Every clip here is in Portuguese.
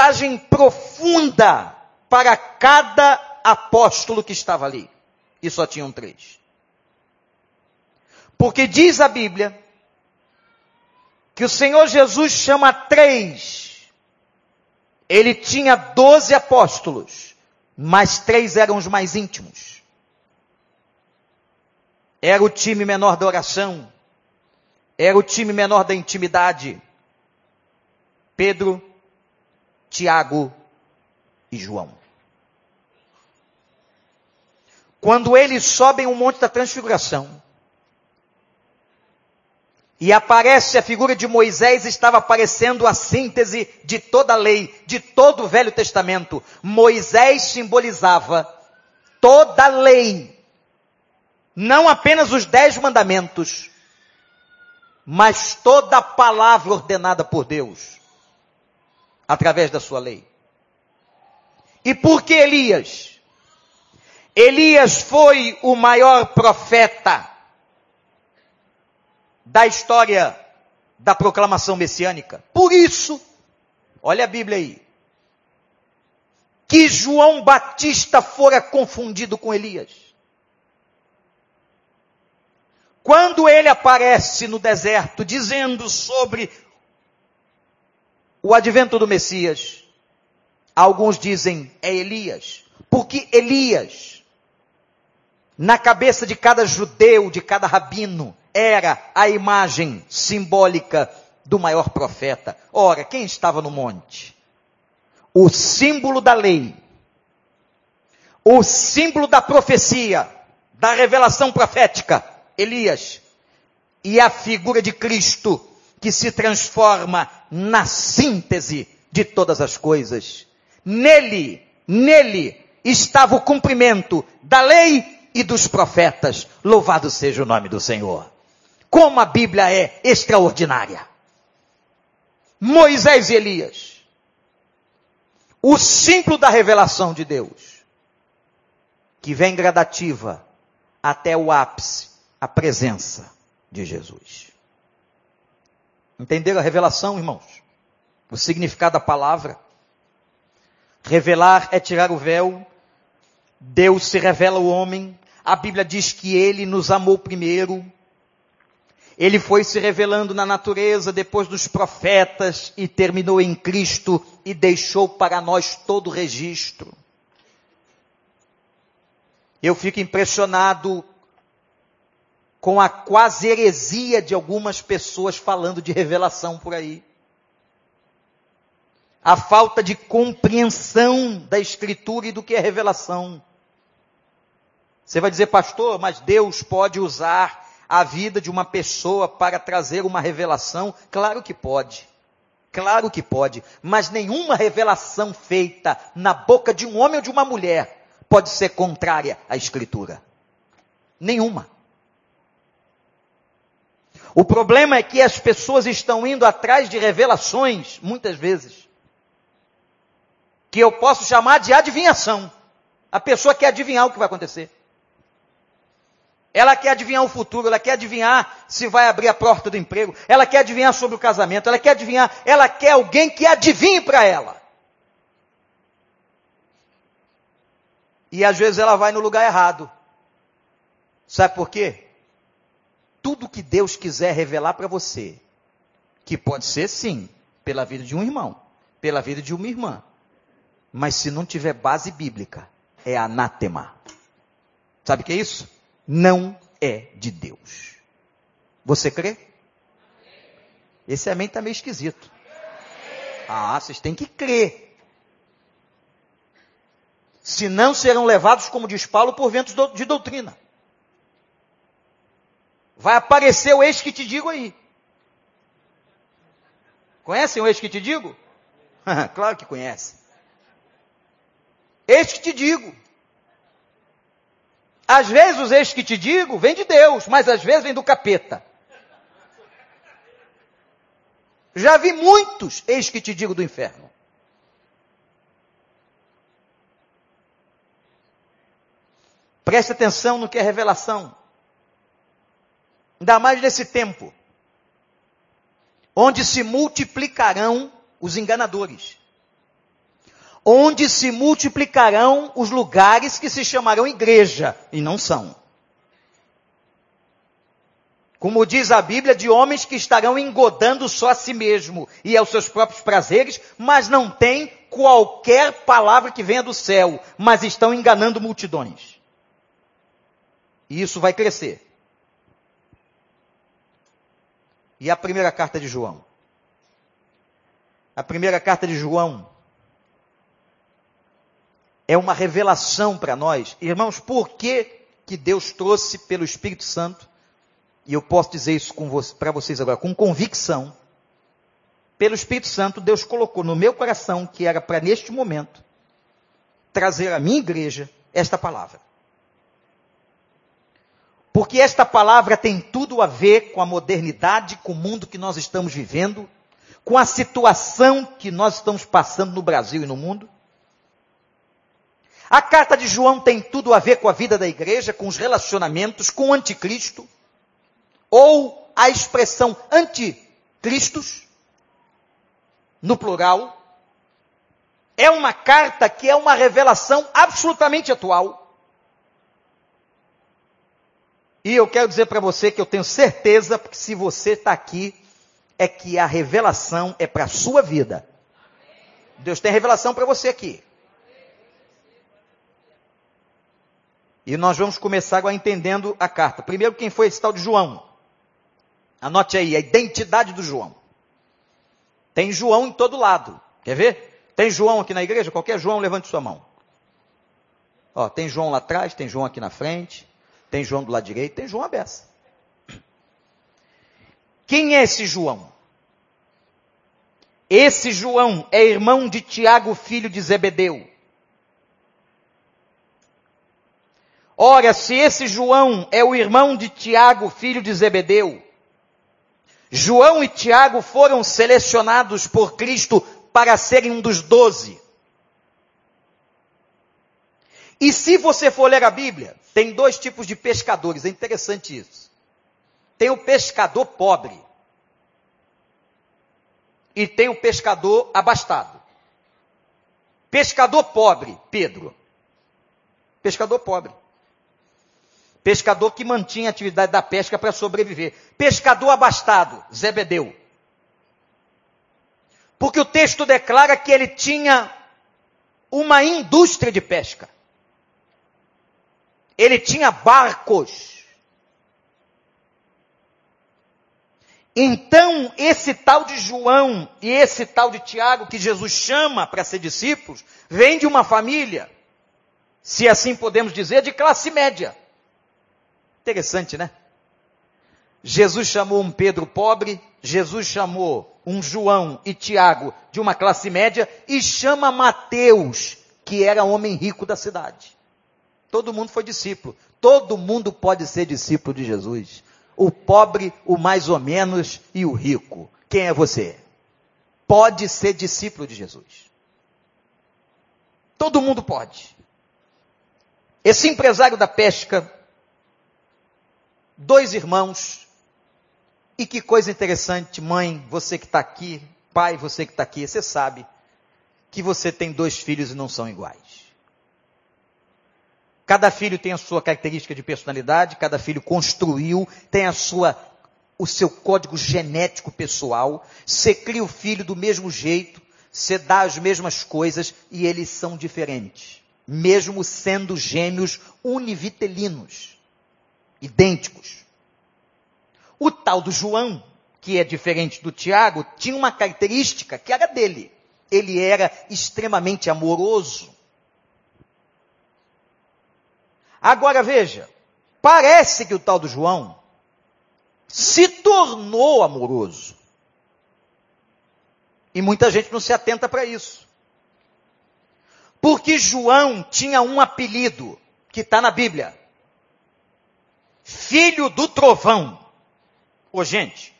mensagem profunda para cada apóstolo que estava ali. E só tinham três. Porque diz a Bíblia que o Senhor Jesus chama três. Ele tinha doze apóstolos, mas três eram os mais íntimos. Era o time menor da oração, era o time menor da intimidade. Pedro, Tiago e João. Quando eles sobem o monte da transfiguração, e aparece a figura de Moisés, estava aparecendo a síntese de toda a lei, de todo o Velho Testamento. Moisés simbolizava toda a lei, não apenas os dez mandamentos, mas toda a palavra ordenada por Deus através da sua lei. E por que Elias? Elias foi o maior profeta da história da proclamação messiânica. Por isso, olha a Bíblia aí, que João Batista fora confundido com Elias. Quando ele aparece no deserto dizendo sobre o advento do Messias. Alguns dizem é Elias, porque Elias, na cabeça de cada judeu, de cada rabino, era a imagem simbólica do maior profeta. Ora, quem estava no monte? O símbolo da lei, o símbolo da profecia, da revelação profética, Elias, e a figura de Cristo, que se transforma na síntese de todas as coisas. Nele, nele estava o cumprimento da lei e dos profetas. Louvado seja o nome do Senhor. Como a Bíblia é extraordinária. Moisés e Elias. O símbolo da revelação de Deus. Que vem gradativa até o ápice, a presença de Jesus. Entenderam a revelação, irmãos? O significado da palavra. Revelar é tirar o véu. Deus se revela ao homem. A Bíblia diz que ele nos amou primeiro. Ele foi se revelando na natureza depois dos profetas e terminou em Cristo e deixou para nós todo o registro. Eu fico impressionado com a quase heresia de algumas pessoas falando de revelação por aí. A falta de compreensão da Escritura e do que é revelação. Você vai dizer, pastor, mas Deus pode usar a vida de uma pessoa para trazer uma revelação? Claro que pode. Claro que pode. Mas nenhuma revelação feita na boca de um homem ou de uma mulher pode ser contrária à Escritura. Nenhuma. O problema é que as pessoas estão indo atrás de revelações, muitas vezes, que eu posso chamar de adivinhação. A pessoa quer adivinhar o que vai acontecer. Ela quer adivinhar o futuro, ela quer adivinhar se vai abrir a porta do emprego, ela quer adivinhar sobre o casamento, ela quer adivinhar, ela quer alguém que adivinhe para ela. E às vezes ela vai no lugar errado. Sabe por quê? Tudo que Deus quiser revelar para você, que pode ser sim, pela vida de um irmão, pela vida de uma irmã, mas se não tiver base bíblica, é anátema. Sabe o que é isso? Não é de Deus. Você crê? Esse amém está meio esquisito. Ah, vocês têm que crer. Senão serão levados, como diz Paulo, por ventos de doutrina. Vai aparecer o ex que te digo aí. Conhecem o ex que te digo? claro que conhece. Eis que te digo. Às vezes os ex que te digo vem de Deus, mas às vezes vem do capeta. Já vi muitos ex que te digo do inferno. Preste atenção no que é revelação. Ainda mais nesse tempo, onde se multiplicarão os enganadores. onde se multiplicarão os lugares que se chamarão igreja, e não são. Como diz a Bíblia, de homens que estarão engodando só a si mesmo e aos seus próprios prazeres, mas não têm qualquer palavra que venha do céu, mas estão enganando multidões. E isso vai crescer. E a primeira carta de João? A primeira carta de João é uma revelação para nós. Irmãos, por que, que Deus trouxe pelo Espírito Santo e eu posso dizer isso para vocês agora com convicção, pelo Espírito Santo, Deus colocou no meu coração que era para neste momento trazer à minha igreja esta palavra. Porque esta palavra tem tudo a ver com a modernidade, com o mundo que nós estamos vivendo, com a situação que nós estamos passando no Brasil e no mundo. A carta de João tem tudo a ver com a vida da igreja, com os relacionamentos, com o anticristo ou a expressão anticristos, no plural, é uma carta que é uma revelação absolutamente atual. E eu quero dizer para você que eu tenho certeza, porque se você está aqui, é que a revelação é para a sua vida. Deus tem revelação para você aqui. E nós vamos começar agora entendendo a carta. Primeiro, quem foi esse tal de João? Anote aí, a identidade do João. Tem João em todo lado. Quer ver? Tem João aqui na igreja? Qualquer João, levante sua mão. Ó, tem João lá atrás, tem João aqui na frente, tem João do lado direito, tem João Abessa. Quem é esse João? Esse João é irmão de Tiago, filho de Zebedeu. Ora, se esse João é o irmão de Tiago, filho de Zebedeu, João e Tiago foram selecionados por Cristo para serem um dos doze. E se você for ler a Bíblia, tem dois tipos de pescadores, é interessante isso. Tem o pescador pobre e tem o pescador abastado. Pescador pobre, Pedro. Pescador pobre. Pescador que mantinha a atividade da pesca para sobreviver. Pescador abastado, Zebedeu. Porque o texto declara que ele tinha uma indústria de pesca. Ele tinha barcos. Então, esse tal de João e esse tal de Tiago, que Jesus chama para ser discípulos, vem de uma família, se assim podemos dizer, de classe média. Interessante, né? Jesus chamou um Pedro pobre, Jesus chamou um João e Tiago de uma classe média e chama Mateus, que era homem rico da cidade. Todo mundo foi discípulo. Todo mundo pode ser discípulo de Jesus. O pobre, o mais ou menos e o rico. Quem é você? Pode ser discípulo de Jesus. Todo mundo pode. Esse empresário da pesca dois irmãos. E que coisa interessante, mãe, você que está aqui, pai, você que está aqui, você sabe que você tem dois filhos e não são iguais. Cada filho tem a sua característica de personalidade, cada filho construiu, tem a sua, o seu código genético pessoal. Você cria o filho do mesmo jeito, você dá as mesmas coisas e eles são diferentes, mesmo sendo gêmeos univitelinos idênticos. O tal do João, que é diferente do Tiago, tinha uma característica que era dele. Ele era extremamente amoroso. Agora veja, parece que o tal do João se tornou amoroso. E muita gente não se atenta para isso. Porque João tinha um apelido que está na Bíblia filho do trovão. Ô gente,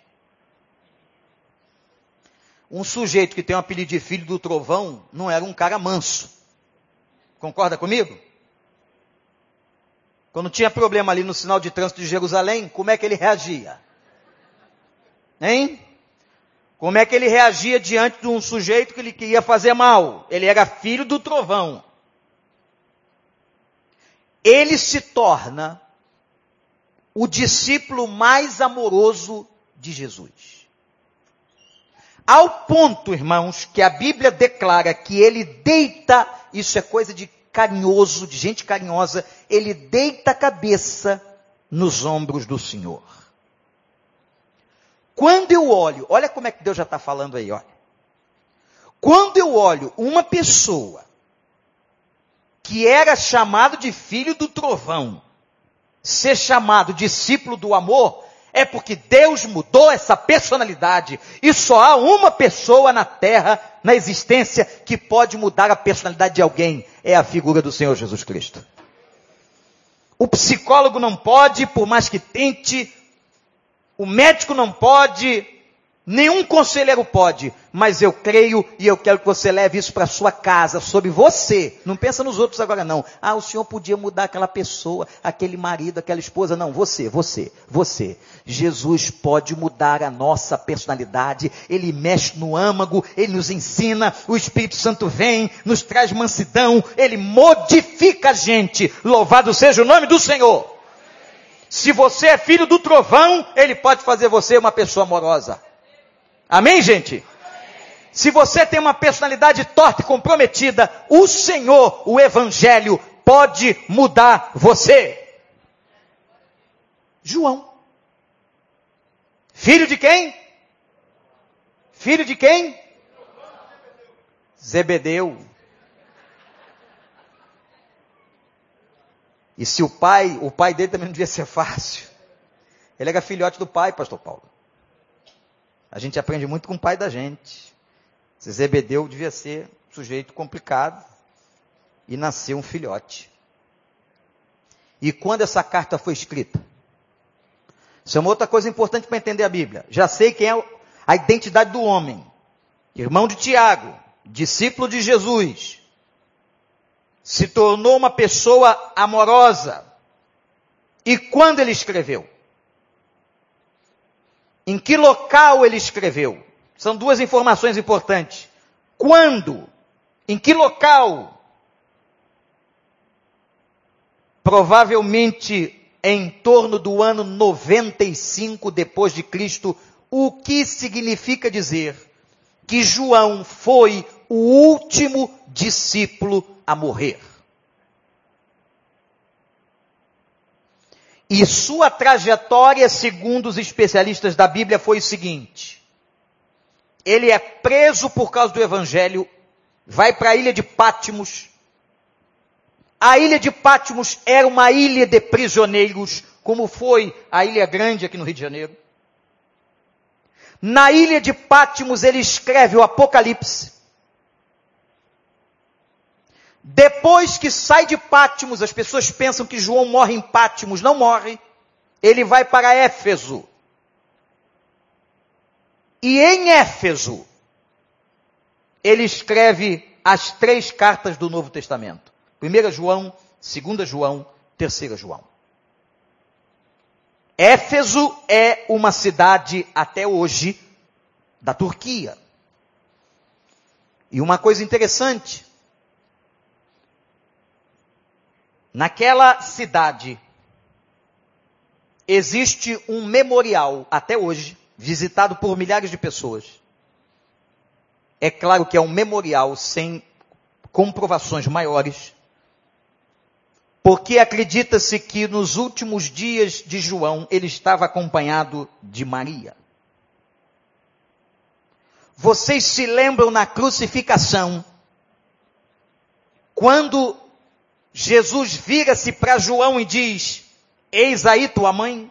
um sujeito que tem um apelido de filho do trovão não era um cara manso. Concorda comigo? Quando tinha problema ali no sinal de trânsito de Jerusalém, como é que ele reagia? Hein? Como é que ele reagia diante de um sujeito que ele queria fazer mal? Ele era filho do trovão. Ele se torna o discípulo mais amoroso de Jesus. Ao ponto, irmãos, que a Bíblia declara que ele deita, isso é coisa de carinhoso, de gente carinhosa, ele deita a cabeça nos ombros do Senhor. Quando eu olho, olha como é que Deus já está falando aí, olha. Quando eu olho uma pessoa que era chamado de filho do trovão, ser chamado discípulo do amor, é porque Deus mudou essa personalidade. E só há uma pessoa na terra, na existência, que pode mudar a personalidade de alguém. É a figura do Senhor Jesus Cristo. O psicólogo não pode, por mais que tente, o médico não pode, Nenhum conselheiro pode, mas eu creio e eu quero que você leve isso para sua casa, sobre você. Não pensa nos outros agora não. Ah, o senhor podia mudar aquela pessoa, aquele marido, aquela esposa. Não, você, você, você. Jesus pode mudar a nossa personalidade. Ele mexe no âmago, ele nos ensina, o Espírito Santo vem, nos traz mansidão, ele modifica a gente. Louvado seja o nome do Senhor. Se você é filho do trovão, ele pode fazer você uma pessoa amorosa. Amém, gente? Se você tem uma personalidade torta e comprometida, o Senhor, o Evangelho, pode mudar você. João. Filho de quem? Filho de quem? Zebedeu. E se o pai, o pai dele também não devia ser fácil. Ele era filhote do pai, pastor Paulo. A gente aprende muito com o pai da gente. Zebedeu devia ser um sujeito complicado e nasceu um filhote. E quando essa carta foi escrita? Isso é uma outra coisa importante para entender a Bíblia. Já sei quem é a identidade do homem. Irmão de Tiago, discípulo de Jesus. Se tornou uma pessoa amorosa. E quando ele escreveu? Em que local ele escreveu? São duas informações importantes. Quando? Em que local? Provavelmente em torno do ano 95 depois de Cristo, o que significa dizer que João foi o último discípulo a morrer. E sua trajetória, segundo os especialistas da Bíblia, foi o seguinte: ele é preso por causa do evangelho, vai para a ilha de Pátimos. A ilha de Pátimos era uma ilha de prisioneiros, como foi a Ilha Grande aqui no Rio de Janeiro. Na ilha de Pátimos ele escreve o Apocalipse. Depois que sai de Pátimos, as pessoas pensam que João morre em Pátimos, não morre. Ele vai para Éfeso. E em Éfeso, ele escreve as três cartas do Novo Testamento. 1 João, 2 João, 3 João. Éfeso é uma cidade até hoje da Turquia. E uma coisa interessante, Naquela cidade existe um memorial até hoje, visitado por milhares de pessoas. É claro que é um memorial sem comprovações maiores, porque acredita-se que nos últimos dias de João ele estava acompanhado de Maria. Vocês se lembram na crucificação, quando Jesus vira-se para João e diz: Eis aí tua mãe.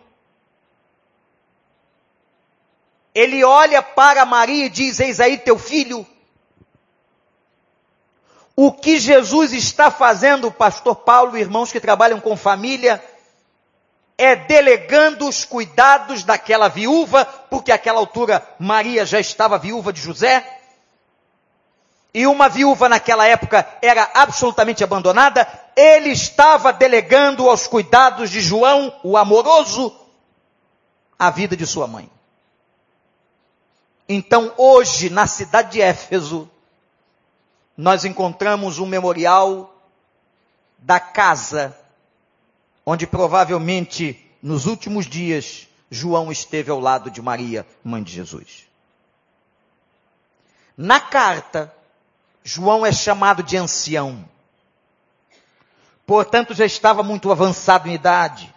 Ele olha para Maria e diz: Eis aí teu filho. O que Jesus está fazendo, pastor Paulo irmãos que trabalham com família, é delegando os cuidados daquela viúva, porque àquela altura Maria já estava viúva de José, e uma viúva naquela época era absolutamente abandonada, ele estava delegando aos cuidados de João, o amoroso, a vida de sua mãe. Então, hoje, na cidade de Éfeso, nós encontramos um memorial da casa onde provavelmente nos últimos dias João esteve ao lado de Maria, mãe de Jesus. Na carta, João é chamado de ancião. Portanto, já estava muito avançado em idade.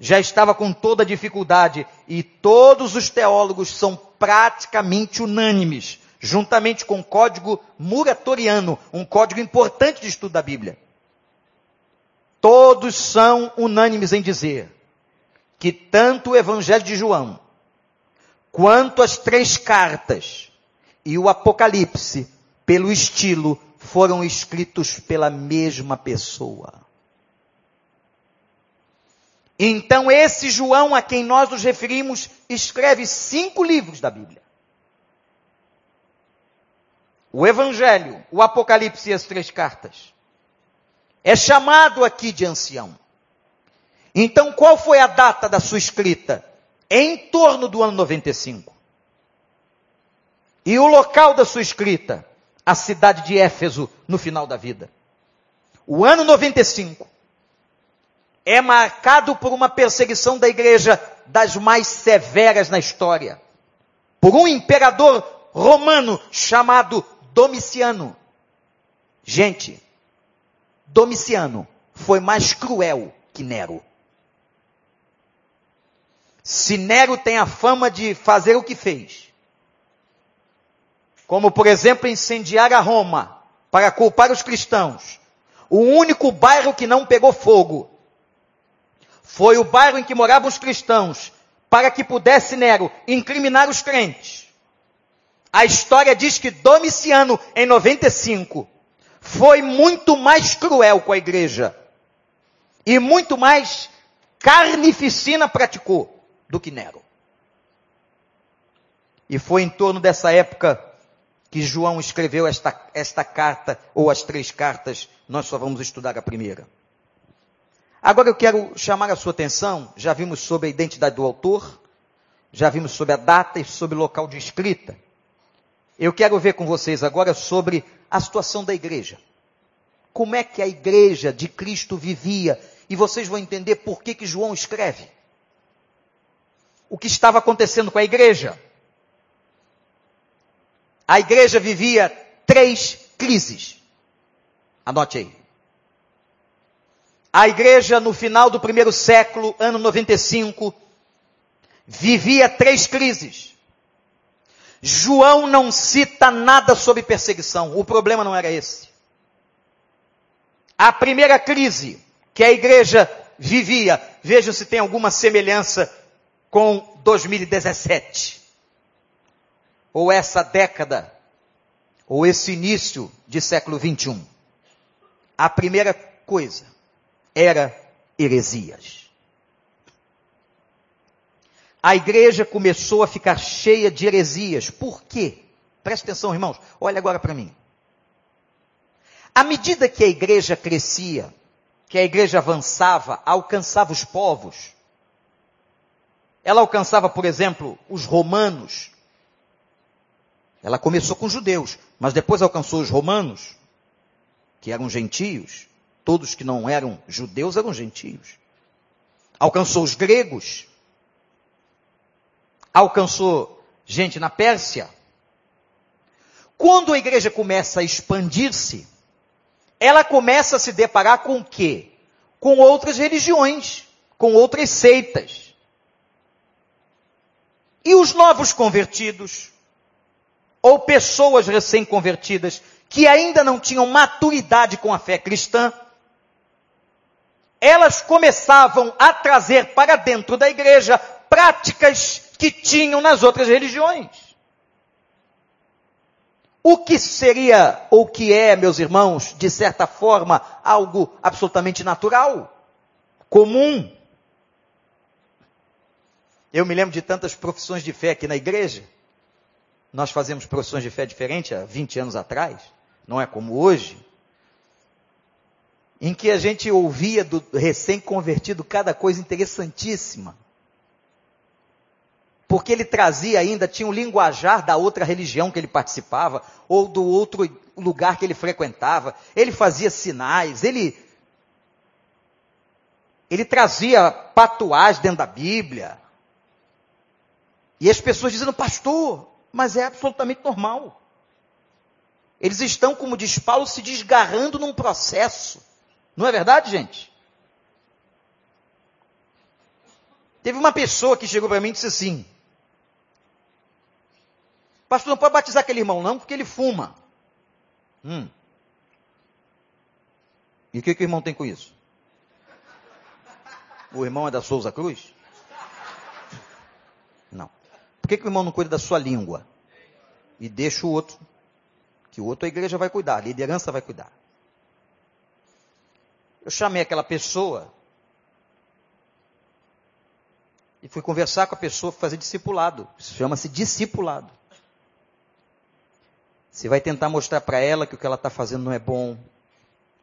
Já estava com toda a dificuldade. E todos os teólogos são praticamente unânimes, juntamente com o código muratoriano, um código importante de estudo da Bíblia. Todos são unânimes em dizer que tanto o Evangelho de João, quanto as três cartas e o Apocalipse, pelo estilo, foram escritos pela mesma pessoa. Então, esse João a quem nós nos referimos escreve cinco livros da Bíblia: o Evangelho, o Apocalipse e as três cartas. É chamado aqui de ancião. Então, qual foi a data da sua escrita? Em torno do ano 95. E o local da sua escrita? a cidade de Éfeso no final da vida. O ano 95 é marcado por uma perseguição da igreja das mais severas na história. Por um imperador romano chamado Domiciano. Gente, Domiciano foi mais cruel que Nero. Se Nero tem a fama de fazer o que fez, como por exemplo incendiar a Roma para culpar os cristãos. O único bairro que não pegou fogo foi o bairro em que moravam os cristãos, para que pudesse Nero incriminar os crentes. A história diz que Domiciano, em 95, foi muito mais cruel com a igreja e muito mais carnificina praticou do que Nero. E foi em torno dessa época que João escreveu esta, esta carta, ou as três cartas, nós só vamos estudar a primeira. Agora eu quero chamar a sua atenção, já vimos sobre a identidade do autor, já vimos sobre a data e sobre o local de escrita. Eu quero ver com vocês agora sobre a situação da igreja. Como é que a igreja de Cristo vivia? E vocês vão entender por que, que João escreve. O que estava acontecendo com a igreja? A igreja vivia três crises. Anote aí. A igreja, no final do primeiro século, ano 95, vivia três crises. João não cita nada sobre perseguição. O problema não era esse. A primeira crise que a igreja vivia, vejam se tem alguma semelhança com 2017 ou essa década, ou esse início de século 21? A primeira coisa era heresias. A igreja começou a ficar cheia de heresias. Por quê? Presta atenção, irmãos. Olha agora para mim. À medida que a igreja crescia, que a igreja avançava, alcançava os povos, ela alcançava, por exemplo, os romanos, ela começou com judeus, mas depois alcançou os romanos, que eram gentios. Todos que não eram judeus eram gentios. Alcançou os gregos. Alcançou gente na Pérsia. Quando a igreja começa a expandir-se, ela começa a se deparar com o quê? Com outras religiões, com outras seitas. E os novos convertidos ou pessoas recém-convertidas que ainda não tinham maturidade com a fé cristã, elas começavam a trazer para dentro da igreja práticas que tinham nas outras religiões. O que seria, ou que é, meus irmãos, de certa forma, algo absolutamente natural, comum. Eu me lembro de tantas profissões de fé aqui na igreja, nós fazemos profissões de fé diferente há 20 anos atrás, não é como hoje, em que a gente ouvia do recém-convertido cada coisa interessantíssima. porque ele trazia ainda, tinha um linguajar da outra religião que ele participava, ou do outro lugar que ele frequentava. Ele fazia sinais, ele. Ele trazia patuais dentro da Bíblia. E as pessoas dizendo, pastor, mas é absolutamente normal. Eles estão, como diz Paulo, se desgarrando num processo. Não é verdade, gente? Teve uma pessoa que chegou para mim e disse assim: Pastor, não pode batizar aquele irmão, não, porque ele fuma. Hum. E o que, que o irmão tem com isso? O irmão é da Souza Cruz? Por que, que o irmão não cuida da sua língua? E deixa o outro, que o outro a igreja vai cuidar, a liderança vai cuidar. Eu chamei aquela pessoa e fui conversar com a pessoa, fazer discipulado. Isso chama-se discipulado. Você vai tentar mostrar para ela que o que ela está fazendo não é bom.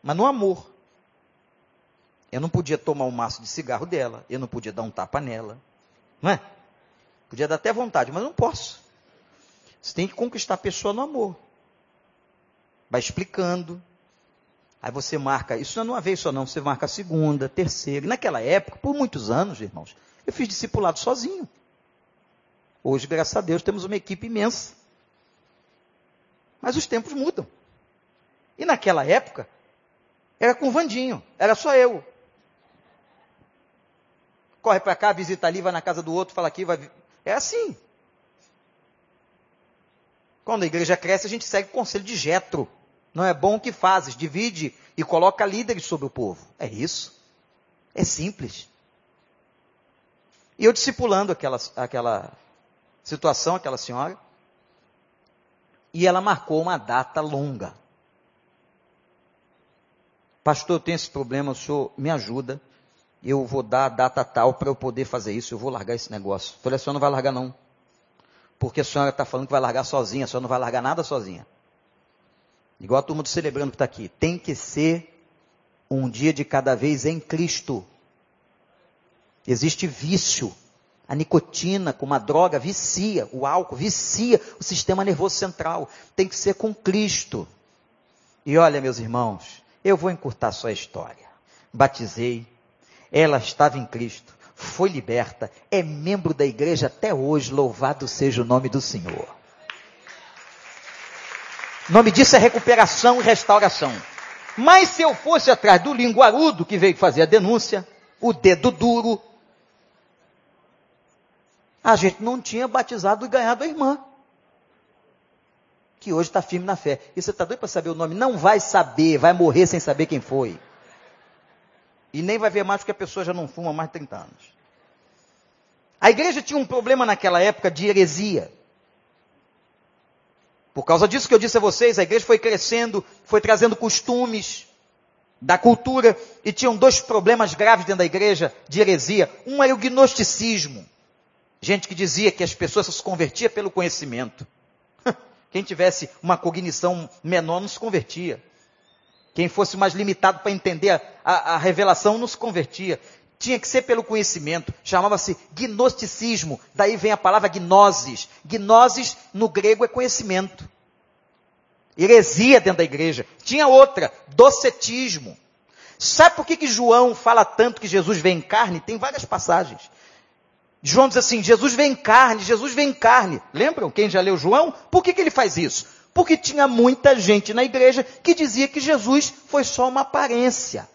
Mas no amor. Eu não podia tomar um maço de cigarro dela. Eu não podia dar um tapa nela. Não é? Podia dar até vontade, mas não posso. Você tem que conquistar a pessoa no amor. Vai explicando. Aí você marca, isso não é uma vez só não, você marca a segunda, terceira. E naquela época, por muitos anos, irmãos, eu fiz discipulado sozinho. Hoje, graças a Deus, temos uma equipe imensa. Mas os tempos mudam. E naquela época, era com o Vandinho, era só eu. Corre para cá, visita ali, vai na casa do outro, fala aqui, vai. É assim. Quando a igreja cresce, a gente segue o conselho de Jetro. Não é bom o que fazes, divide e coloca líderes sobre o povo. É isso. É simples. E eu discipulando aquela, aquela situação, aquela senhora, e ela marcou uma data longa. Pastor, eu tenho esse problema, o senhor me ajuda. Eu vou dar a data tal para eu poder fazer isso, eu vou largar esse negócio. Eu falei, a senhora não vai largar não. Porque a senhora está falando que vai largar sozinha, a senhora não vai largar nada sozinha. Igual a turma do celebrando que está aqui. Tem que ser um dia de cada vez em Cristo. Existe vício. A nicotina, como uma droga, vicia, o álcool vicia o sistema nervoso central. Tem que ser com Cristo. E olha, meus irmãos, eu vou encurtar sua história. Batizei, ela estava em Cristo, foi liberta, é membro da igreja até hoje, louvado seja o nome do Senhor. O nome disso é recuperação e restauração. Mas se eu fosse atrás do linguarudo que veio fazer a denúncia, o dedo duro, a gente não tinha batizado e ganhado a irmã. Que hoje está firme na fé. E você está doido para saber o nome? Não vai saber, vai morrer sem saber quem foi. E nem vai ver mais porque a pessoa já não fuma há mais de 30 anos. A igreja tinha um problema naquela época de heresia. Por causa disso que eu disse a vocês, a igreja foi crescendo, foi trazendo costumes da cultura, e tinham dois problemas graves dentro da igreja de heresia. Um era o gnosticismo. Gente que dizia que as pessoas se convertiam pelo conhecimento. Quem tivesse uma cognição menor não se convertia. Quem fosse mais limitado para entender a, a, revelação não se convertia. Tinha que ser pelo conhecimento. Chamava-se gnosticismo. Daí vem a palavra gnosis. Gnosis no grego é conhecimento. Heresia dentro da igreja. Tinha outra, docetismo. Sabe por que, que João fala tanto que Jesus vem em carne? Tem várias passagens. João diz assim: Jesus vem em carne, Jesus vem em carne. Lembram quem já leu João? Por que, que ele faz isso? Porque tinha muita gente na igreja que dizia que Jesus foi só uma aparência.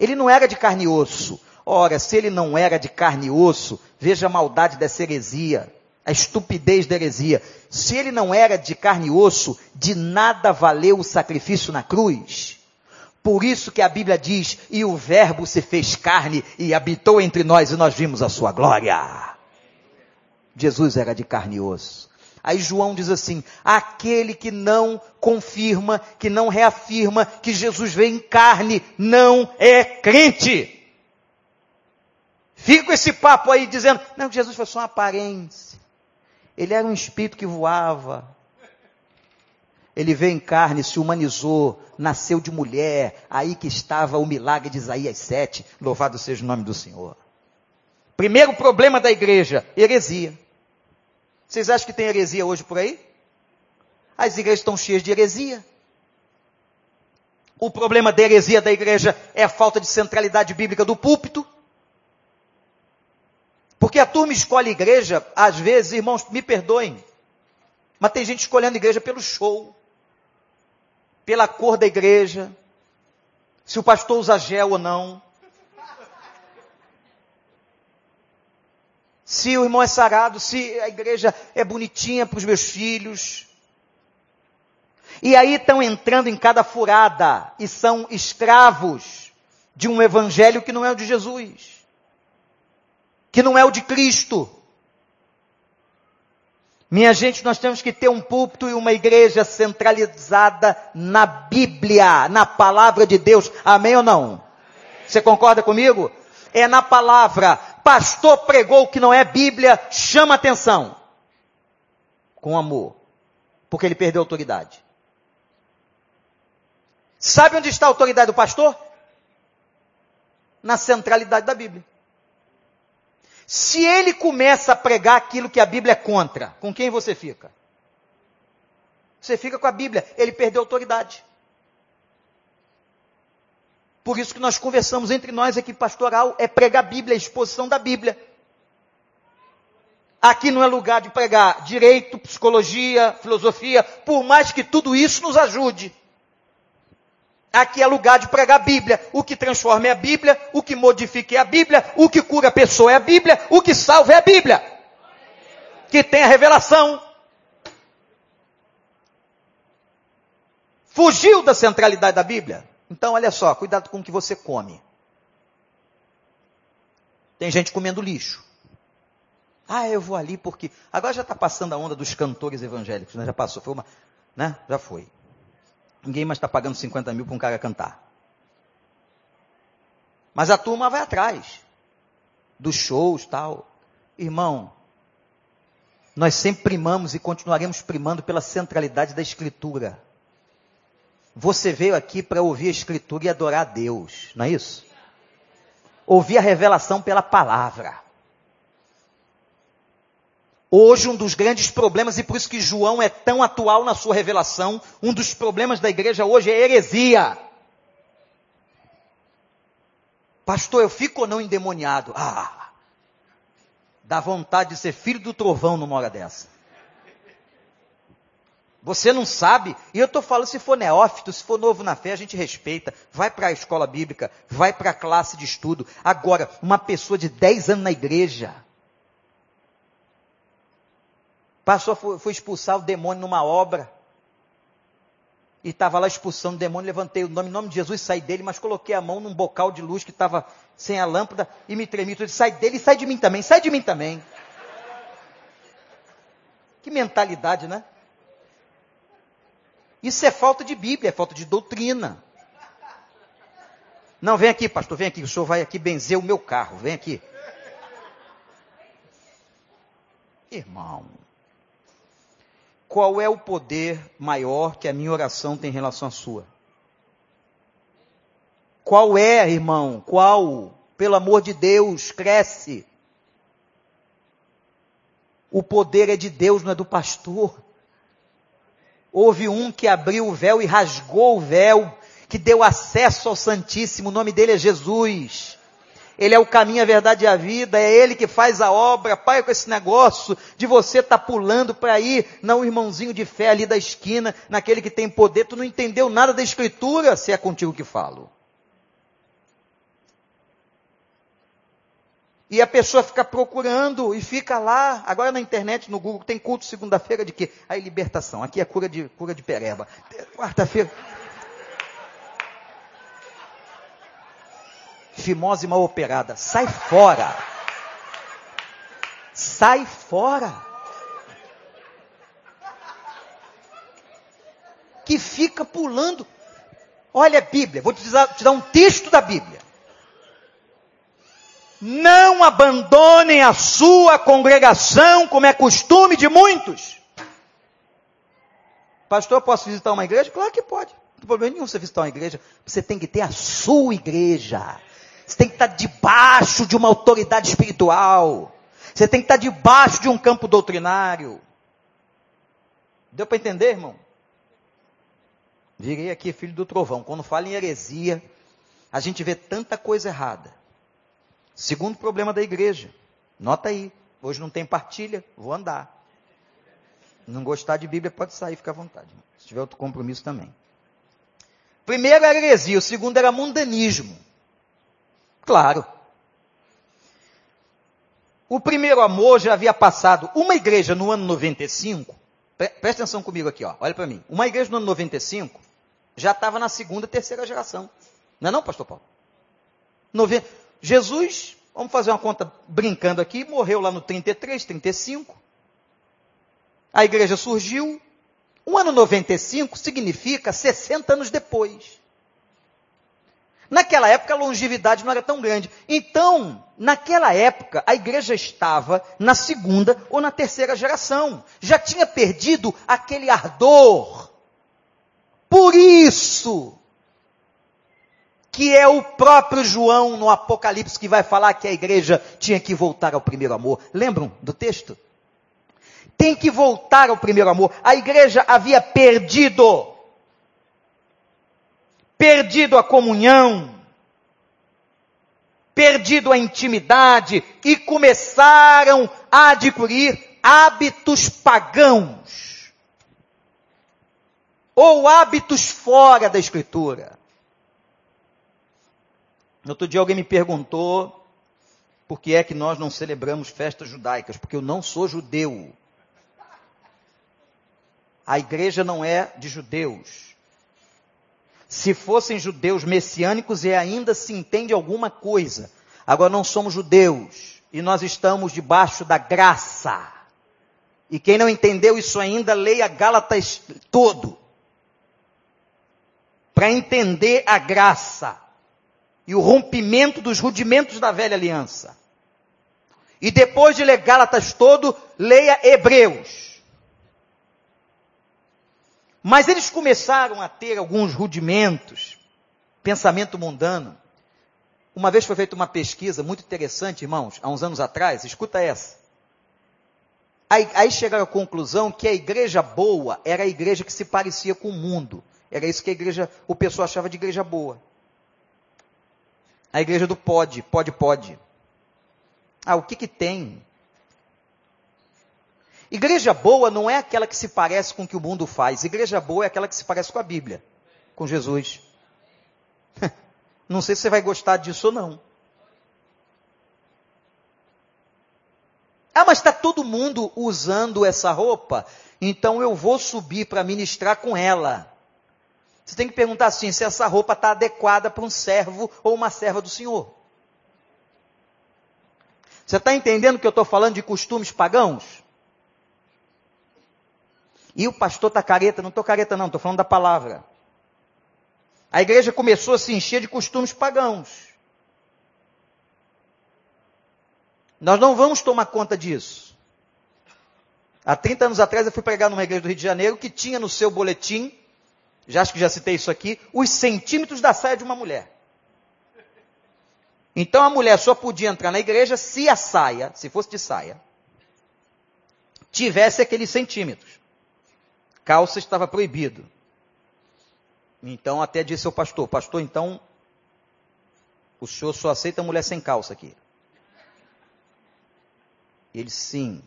Ele não era de carne e osso. Ora, se ele não era de carne e osso, veja a maldade dessa heresia, a estupidez da heresia. Se ele não era de carne e osso, de nada valeu o sacrifício na cruz. Por isso que a Bíblia diz: e o Verbo se fez carne e habitou entre nós e nós vimos a sua glória. Jesus era de carne e osso. Aí João diz assim: aquele que não confirma, que não reafirma que Jesus veio em carne, não é crente. Fica esse papo aí dizendo: não, Jesus foi só uma aparência. Ele era um espírito que voava, ele veio em carne, se humanizou, nasceu de mulher, aí que estava o milagre de Isaías 7. Louvado seja o nome do Senhor. Primeiro problema da igreja, heresia. Vocês acham que tem heresia hoje por aí? As igrejas estão cheias de heresia. O problema da heresia da igreja é a falta de centralidade bíblica do púlpito. Porque a turma escolhe igreja, às vezes, irmãos, me perdoem, mas tem gente escolhendo igreja pelo show, pela cor da igreja, se o pastor usa gel ou não. Se o irmão é sarado, se a igreja é bonitinha para os meus filhos. E aí estão entrando em cada furada e são escravos de um evangelho que não é o de Jesus, que não é o de Cristo. Minha gente, nós temos que ter um púlpito e uma igreja centralizada na Bíblia, na palavra de Deus. Amém ou não? Você concorda comigo? É na palavra. Pastor pregou o que não é Bíblia, chama atenção. Com amor. Porque ele perdeu autoridade. Sabe onde está a autoridade do pastor? Na centralidade da Bíblia. Se ele começa a pregar aquilo que a Bíblia é contra, com quem você fica? Você fica com a Bíblia, ele perdeu autoridade. Por isso que nós conversamos entre nós aqui, pastoral, é pregar a Bíblia, a exposição da Bíblia. Aqui não é lugar de pregar direito, psicologia, filosofia, por mais que tudo isso nos ajude. Aqui é lugar de pregar a Bíblia. O que transforma é a Bíblia, o que modifica é a Bíblia, o que cura a pessoa é a Bíblia, o que salva é a Bíblia. Que tem a revelação. Fugiu da centralidade da Bíblia? Então, olha só, cuidado com o que você come. Tem gente comendo lixo. Ah, eu vou ali porque. Agora já está passando a onda dos cantores evangélicos, né? Já passou, foi uma. Né? Já foi. Ninguém mais está pagando 50 mil para um cara cantar. Mas a turma vai atrás dos shows tal. Irmão, nós sempre primamos e continuaremos primando pela centralidade da Escritura. Você veio aqui para ouvir a Escritura e adorar a Deus, não é isso? Ouvir a revelação pela palavra. Hoje, um dos grandes problemas, e por isso que João é tão atual na sua revelação, um dos problemas da igreja hoje é heresia. Pastor, eu fico ou não endemoniado? Ah, dá vontade de ser filho do trovão numa hora dessa. Você não sabe, e eu estou falando, se for neófito, se for novo na fé, a gente respeita. Vai para a escola bíblica, vai para a classe de estudo. Agora, uma pessoa de 10 anos na igreja, Passou, foi, foi expulsar o demônio numa obra. E estava lá expulsando o demônio, levantei o nome, em nome de Jesus, saí dele, mas coloquei a mão num bocal de luz que estava sem a lâmpada e me tremi. Disse, sai dele sai de mim também, sai de mim também. Que mentalidade, né? Isso é falta de Bíblia, é falta de doutrina. Não, vem aqui, pastor, vem aqui, o senhor vai aqui benzer o meu carro, vem aqui. Irmão, qual é o poder maior que a minha oração tem em relação à sua? Qual é, irmão? Qual? Pelo amor de Deus, cresce. O poder é de Deus, não é do pastor. Houve um que abriu o véu e rasgou o véu, que deu acesso ao Santíssimo, o nome dele é Jesus. Ele é o caminho, a verdade e a vida, é Ele que faz a obra. Pai, com esse negócio de você estar tá pulando para ir, não, irmãozinho de fé ali da esquina, naquele que tem poder, tu não entendeu nada da Escritura, se é contigo que falo. E a pessoa fica procurando e fica lá. Agora na internet, no Google, tem culto segunda-feira de quê? Aí libertação. Aqui é cura de, cura de pereba. Quarta-feira. fimose mal operada. Sai fora. Sai fora. Que fica pulando. Olha a Bíblia, vou te dar, te dar um texto da Bíblia. Não abandonem a sua congregação, como é costume de muitos. Pastor, posso visitar uma igreja? Claro que pode. Não tem problema nenhum você visitar uma igreja. Você tem que ter a sua igreja. Você tem que estar debaixo de uma autoridade espiritual. Você tem que estar debaixo de um campo doutrinário. Deu para entender, irmão? Virei aqui filho do trovão. Quando fala em heresia, a gente vê tanta coisa errada. Segundo problema da igreja. Nota aí. Hoje não tem partilha, vou andar. Não gostar de Bíblia, pode sair, fica à vontade. Se tiver outro compromisso também. Primeiro era heresia, o segundo era mundanismo. Claro. O primeiro amor já havia passado. Uma igreja no ano 95, pre presta atenção comigo aqui, ó, olha para mim. Uma igreja no ano 95 já estava na segunda, terceira geração. Não é não, pastor Paulo? Noven... Jesus, vamos fazer uma conta brincando aqui, morreu lá no 33, 35. A igreja surgiu. O ano 95 significa 60 anos depois. Naquela época a longevidade não era tão grande. Então, naquela época, a igreja estava na segunda ou na terceira geração. Já tinha perdido aquele ardor. Por isso, que é o próprio João no Apocalipse que vai falar que a igreja tinha que voltar ao primeiro amor. Lembram do texto? Tem que voltar ao primeiro amor. A igreja havia perdido perdido a comunhão, perdido a intimidade e começaram a adquirir hábitos pagãos ou hábitos fora da escritura. No outro dia alguém me perguntou por que é que nós não celebramos festas judaicas, porque eu não sou judeu. A igreja não é de judeus. Se fossem judeus messiânicos, e ainda se entende alguma coisa. Agora não somos judeus e nós estamos debaixo da graça. E quem não entendeu isso ainda, leia Gálatas todo. Para entender a graça e o rompimento dos rudimentos da velha aliança. E depois de ler Gálatas todo, leia Hebreus. Mas eles começaram a ter alguns rudimentos, pensamento mundano. Uma vez foi feita uma pesquisa muito interessante, irmãos, há uns anos atrás, escuta essa. Aí, aí chegaram à conclusão que a igreja boa era a igreja que se parecia com o mundo. Era isso que a igreja, o pessoal achava de igreja boa. A igreja do pode, pode, pode. Ah, o que que tem? Igreja boa não é aquela que se parece com o que o mundo faz. Igreja boa é aquela que se parece com a Bíblia, com Jesus. Não sei se você vai gostar disso ou não. Ah, mas está todo mundo usando essa roupa, então eu vou subir para ministrar com ela. Você tem que perguntar assim: se essa roupa está adequada para um servo ou uma serva do Senhor. Você está entendendo que eu estou falando de costumes pagãos? E o pastor está careta, não estou careta não, estou falando da palavra. A igreja começou a se encher de costumes pagãos. Nós não vamos tomar conta disso. Há 30 anos atrás eu fui pregar numa igreja do Rio de Janeiro que tinha no seu boletim, já acho que já citei isso aqui, os centímetros da saia de uma mulher. Então a mulher só podia entrar na igreja se a saia, se fosse de saia, tivesse aqueles centímetros calça estava proibido. Então até disse ao pastor, pastor, então o senhor só aceita mulher sem calça aqui. Ele sim,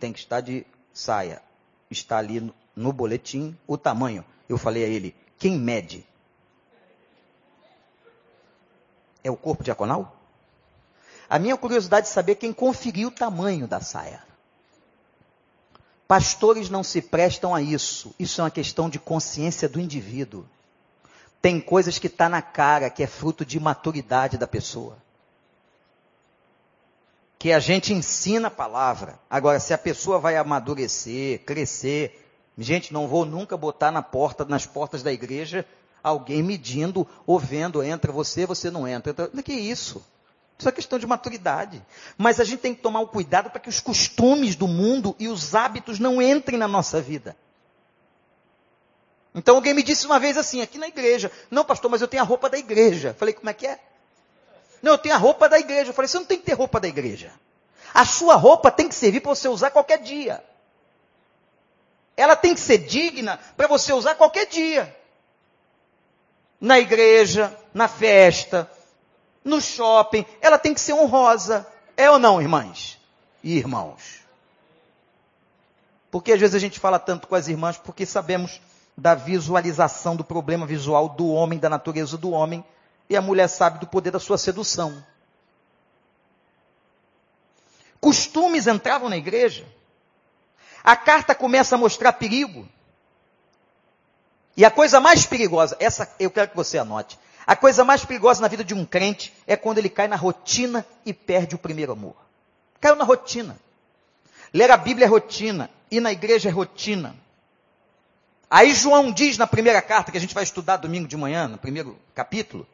tem que estar de saia. Está ali no, boletim o tamanho. Eu falei a ele, quem mede? É o corpo diaconal? A minha curiosidade é saber quem conferiu o tamanho da saia. Pastores não se prestam a isso. Isso é uma questão de consciência do indivíduo. Tem coisas que está na cara, que é fruto de maturidade da pessoa. Que a gente ensina a palavra. Agora, se a pessoa vai amadurecer, crescer, gente, não vou nunca botar na porta, nas portas da igreja, alguém medindo ou vendo, entra você, você não entra. Que é isso? Isso é questão de maturidade. Mas a gente tem que tomar o cuidado para que os costumes do mundo e os hábitos não entrem na nossa vida. Então alguém me disse uma vez assim, aqui na igreja, não pastor, mas eu tenho a roupa da igreja. Falei, como é que é? Não, eu tenho a roupa da igreja. Eu falei, você não tem que ter roupa da igreja. A sua roupa tem que servir para você usar qualquer dia. Ela tem que ser digna para você usar qualquer dia. Na igreja, na festa, no shopping, ela tem que ser honrosa. É ou não, irmãs e irmãos? Porque às vezes a gente fala tanto com as irmãs porque sabemos da visualização do problema visual do homem, da natureza do homem, e a mulher sabe do poder da sua sedução. Costumes entravam na igreja. A carta começa a mostrar perigo. E a coisa mais perigosa, essa eu quero que você anote. A coisa mais perigosa na vida de um crente é quando ele cai na rotina e perde o primeiro amor. Caiu na rotina. Ler a Bíblia é rotina, ir na igreja é rotina. Aí João diz na primeira carta que a gente vai estudar domingo de manhã, no primeiro capítulo.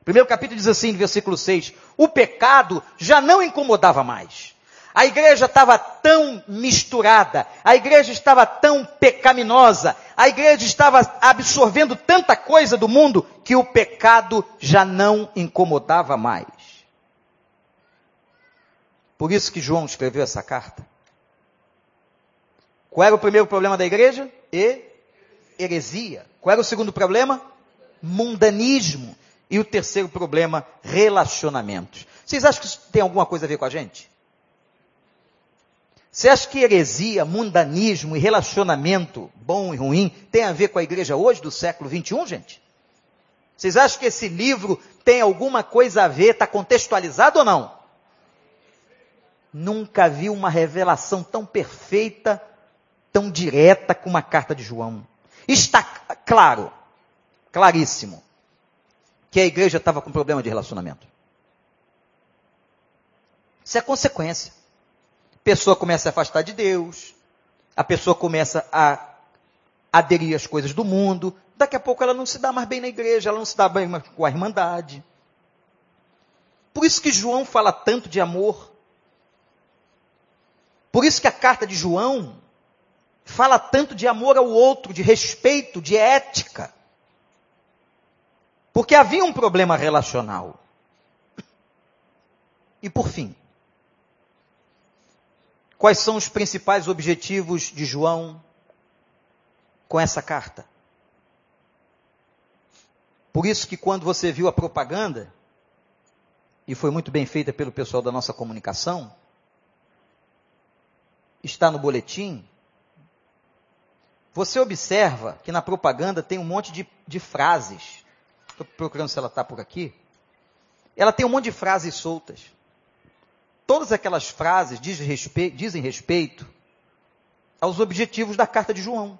O primeiro capítulo diz assim, no versículo 6: O pecado já não incomodava mais. A igreja estava tão misturada, a igreja estava tão pecaminosa, a igreja estava absorvendo tanta coisa do mundo que o pecado já não incomodava mais. Por isso que João escreveu essa carta. Qual era o primeiro problema da igreja? E heresia. Qual era o segundo problema? Mundanismo. E o terceiro problema, relacionamentos. Vocês acham que isso tem alguma coisa a ver com a gente? Você acha que heresia, mundanismo e relacionamento bom e ruim tem a ver com a igreja hoje, do século 21, gente? Vocês acham que esse livro tem alguma coisa a ver, está contextualizado ou não? Nunca vi uma revelação tão perfeita, tão direta como a carta de João. Está claro, claríssimo, que a igreja estava com problema de relacionamento. Isso é consequência pessoa começa a afastar de Deus, a pessoa começa a aderir às coisas do mundo, daqui a pouco ela não se dá mais bem na igreja, ela não se dá bem com a irmandade. Por isso que João fala tanto de amor. Por isso que a carta de João fala tanto de amor ao outro, de respeito, de ética. Porque havia um problema relacional. E por fim, Quais são os principais objetivos de João com essa carta? Por isso que quando você viu a propaganda, e foi muito bem feita pelo pessoal da nossa comunicação, está no boletim, você observa que na propaganda tem um monte de, de frases. Estou procurando se ela está por aqui. Ela tem um monte de frases soltas todas aquelas frases dizem respeito, dizem respeito aos objetivos da carta de João.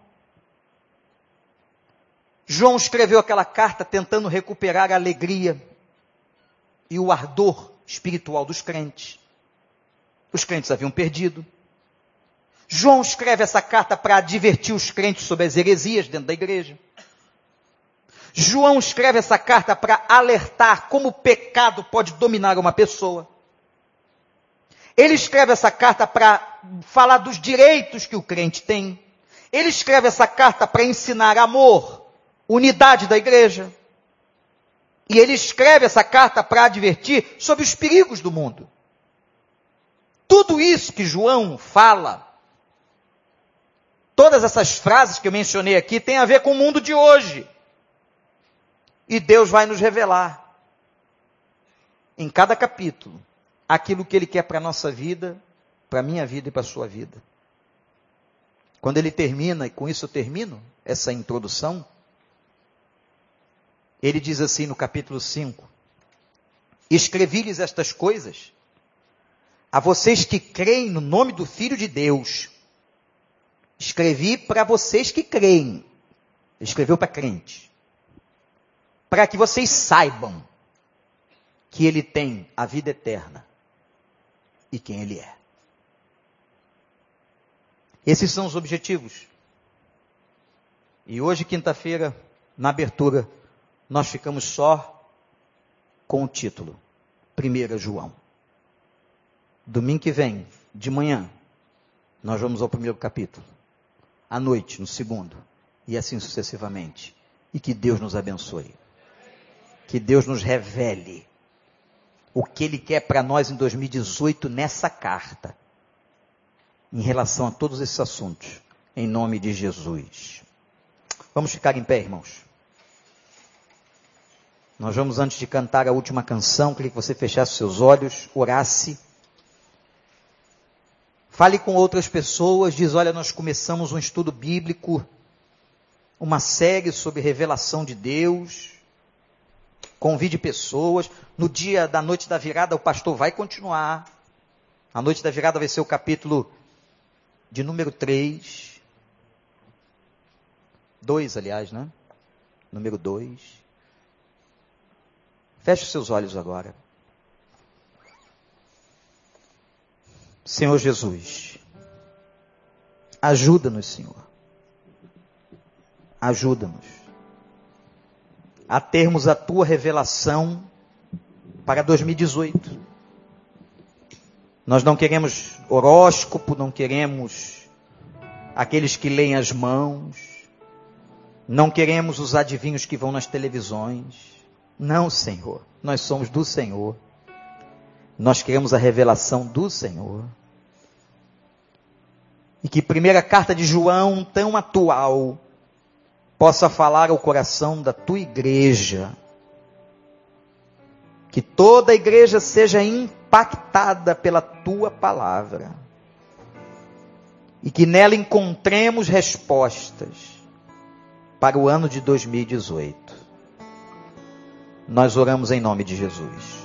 João escreveu aquela carta tentando recuperar a alegria e o ardor espiritual dos crentes. Os crentes haviam perdido. João escreve essa carta para advertir os crentes sobre as heresias dentro da igreja. João escreve essa carta para alertar como o pecado pode dominar uma pessoa. Ele escreve essa carta para falar dos direitos que o crente tem. Ele escreve essa carta para ensinar amor, unidade da igreja. E ele escreve essa carta para advertir sobre os perigos do mundo. Tudo isso que João fala, todas essas frases que eu mencionei aqui, tem a ver com o mundo de hoje. E Deus vai nos revelar em cada capítulo aquilo que Ele quer para a nossa vida, para a minha vida e para a sua vida. Quando ele termina, e com isso eu termino essa introdução, ele diz assim no capítulo 5: Escrevi-lhes estas coisas a vocês que creem no nome do Filho de Deus. Escrevi para vocês que creem. Escreveu para crente. Para que vocês saibam que ele tem a vida eterna e quem Ele é. Esses são os objetivos. E hoje, quinta-feira, na abertura, nós ficamos só com o título: 1 João. Domingo que vem, de manhã, nós vamos ao primeiro capítulo. À noite, no segundo. E assim sucessivamente. E que Deus nos abençoe. Que Deus nos revele o que ele quer para nós em 2018 nessa carta, em relação a todos esses assuntos, em nome de Jesus. Vamos ficar em pé, irmãos. Nós vamos, antes de cantar a última canção, queria que você fechasse seus olhos, orasse. Fale com outras pessoas, diz: Olha, nós começamos um estudo bíblico, uma série sobre revelação de Deus. Convide pessoas. No dia da noite da virada, o pastor vai continuar. A noite da virada vai ser o capítulo de número 3. 2, aliás, né? Número 2. Feche seus olhos agora. Senhor Jesus, ajuda-nos, Senhor. Ajuda-nos a termos a tua revelação para 2018. Nós não queremos horóscopo, não queremos aqueles que leem as mãos, não queremos os adivinhos que vão nas televisões. Não, Senhor. Nós somos do Senhor. Nós queremos a revelação do Senhor. E que primeira carta de João, tão atual, possa falar ao coração da tua igreja. Que toda a igreja seja impactada pela tua palavra. E que nela encontremos respostas para o ano de 2018. Nós oramos em nome de Jesus.